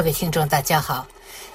各位听众，大家好。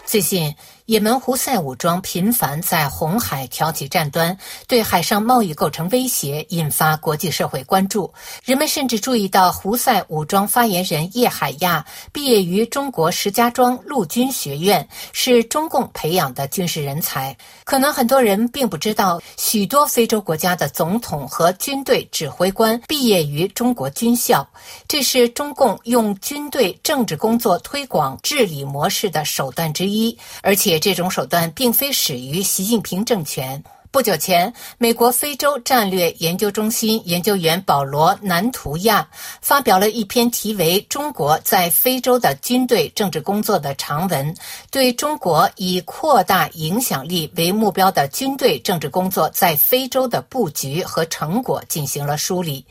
最近，也门胡塞武装频繁在红海挑起战端，对海上贸易构成威胁，引发国际社会关注。人们甚至注意到，胡塞武装发言人叶海亚毕业于中国石家庄陆军学院，是中共培养的军事人才。可能很多人并不知道，许多非洲国家的总统和军队指挥官毕业于中国军校，这是中共用军队政治工作推广治理模式的手段之一，而且。这种手段并非始于习近平政权。不久前，美国非洲战略研究中心研究员保罗·南图亚发表了一篇题为《中国在非洲的军队政治工作》的长文，对中国以扩大影响力为目标的军队政治工作在非洲的布局和成果进行了梳理。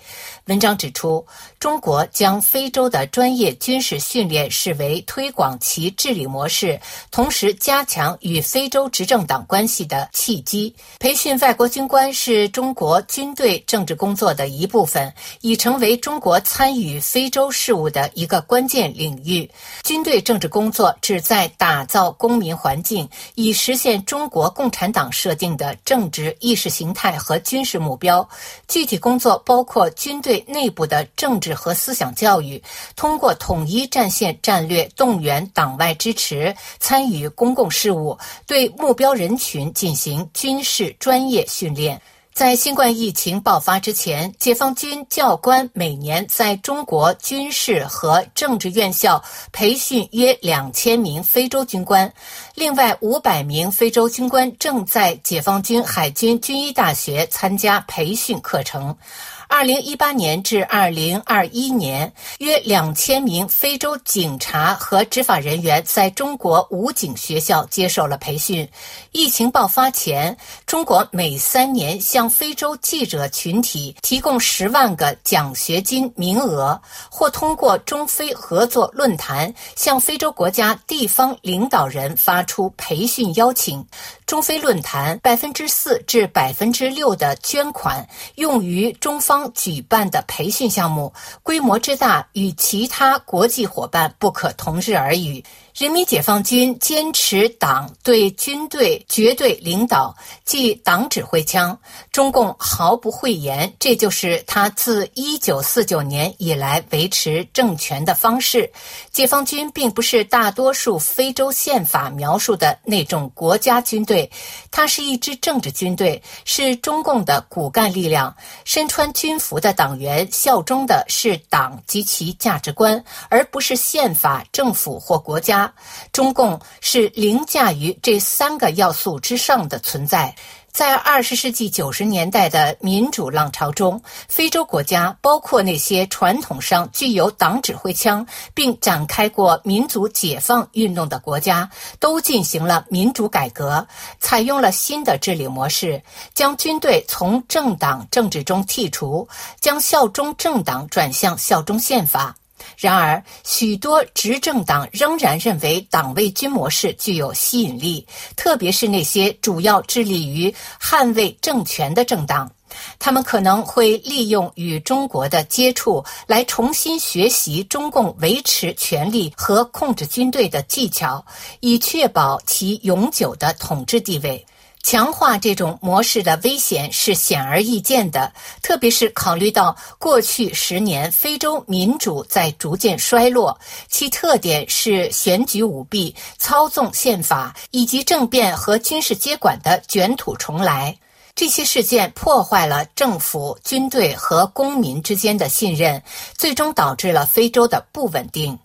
文章指出，中国将非洲的专业军事训练视为推广其治理模式，同时加强与非洲执政党关系的契机。培训外国军官是中国军队政治工作的一部分，已成为中国参与非洲事务的一个关键领域。军队政治工作旨在打造公民环境，以实现中国共产党设定的政治意识形态和军事目标。具体工作包括军队。内部的政治和思想教育，通过统一战线战略动员党外支持，参与公共事务，对目标人群进行军事专业训练。在新冠疫情爆发之前，解放军教官每年在中国军事和政治院校培训约两千名非洲军官，另外五百名非洲军官正在解放军海军军医大学参加培训课程。二零一八年至二零二一年，约两千名非洲警察和执法人员在中国武警学校接受了培训。疫情爆发前，中国每三年向非洲记者群体提供十万个奖学金名额，或通过中非合作论坛向非洲国家地方领导人发出培训邀请。中非论坛百分之四至百分之六的捐款用于中方。举办的培训项目规模之大，与其他国际伙伴不可同日而语。人民解放军坚持党对军队绝对领导，即党指挥枪，中共毫不讳言，这就是他自一九四九年以来维持政权的方式。解放军并不是大多数非洲宪法描述的那种国家军队，它是一支政治军队，是中共的骨干力量。身穿军服的党员效忠的是党及其价值观，而不是宪法、政府或国家。中共是凌驾于这三个要素之上的存在。在二十世纪九十年代的民主浪潮中，非洲国家，包括那些传统上具有党指挥枪并展开过民族解放运动的国家，都进行了民主改革，采用了新的治理模式，将军队从政党政治中剔除，将效忠政党转向效忠宪法。然而，许多执政党仍然认为党卫军模式具有吸引力，特别是那些主要致力于捍卫政权的政党。他们可能会利用与中国的接触来重新学习中共维持权力和控制军队的技巧，以确保其永久的统治地位。强化这种模式的危险是显而易见的，特别是考虑到过去十年非洲民主在逐渐衰落，其特点是选举舞弊、操纵宪法以及政变和军事接管的卷土重来。这些事件破坏了政府、军队和公民之间的信任，最终导致了非洲的不稳定。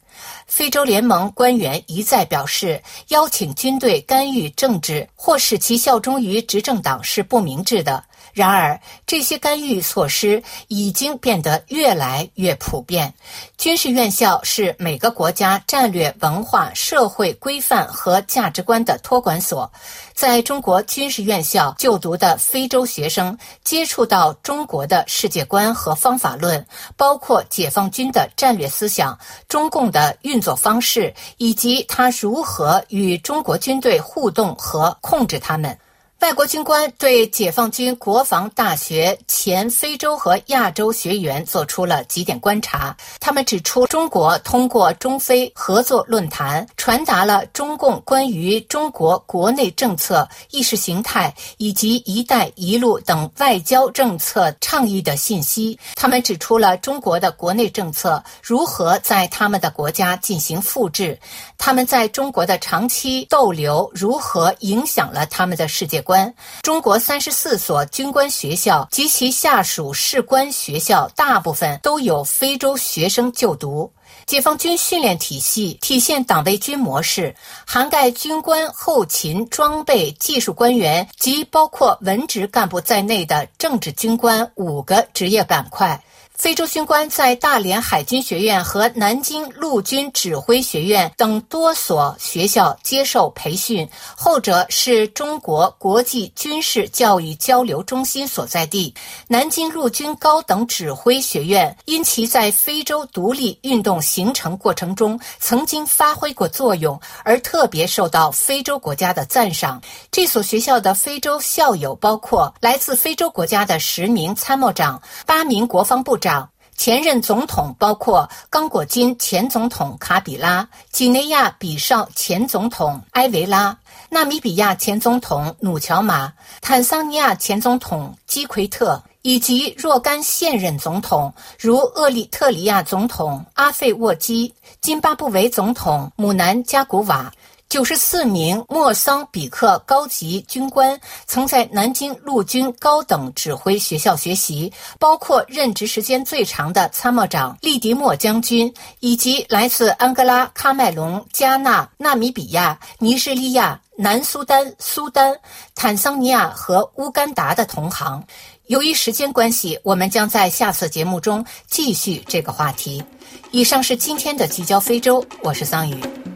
非洲联盟官员一再表示，邀请军队干预政治或使其效忠于执政党是不明智的。然而，这些干预措施已经变得越来越普遍。军事院校是每个国家战略、文化、社会规范和价值观的托管所。在中国军事院校就读的非洲学生接触到中国的世界观和方法论，包括解放军的战略思想、中共的运作方式，以及他如何与中国军队互动和控制他们。外国军官对解放军国防大学前非洲和亚洲学员做出了几点观察。他们指出，中国通过中非合作论坛传达了中共关于中国国内政策、意识形态以及“一带一路”等外交政策倡议的信息。他们指出了中国的国内政策如何在他们的国家进行复制，他们在中国的长期逗留如何影响了他们的世界观。关中国三十四所军官学校及其下属士官学校，大部分都有非洲学生就读。解放军训练体系体现党卫军模式，涵盖军官、后勤、装备、技术官员及包括文职干部在内的政治军官五个职业板块。非洲军官在大连海军学院和南京陆军指挥学院等多所学校接受培训，后者是中国国际军事教育交流中心所在地。南京陆军高等指挥学院因其在非洲独立运动形成过程中曾经发挥过作用，而特别受到非洲国家的赞赏。这所学校的非洲校友包括来自非洲国家的十名参谋长、八名国防部长前任总统包括刚果金前总统卡比拉、几内亚比绍前总统埃维拉、纳米比亚前总统努乔马、坦桑尼亚前总统基奎特，以及若干现任总统，如厄立特里亚总统阿费沃基、津巴布韦总统姆南加古瓦。九十四名莫桑比克高级军官曾在南京陆军高等指挥学校学习，包括任职时间最长的参谋长利迪莫将军，以及来自安哥拉、喀麦隆、加纳、纳米比亚、尼日利亚、南苏丹、苏丹、坦桑尼亚和乌干达的同行。由于时间关系，我们将在下次节目中继续这个话题。以上是今天的聚焦非洲，我是桑宇。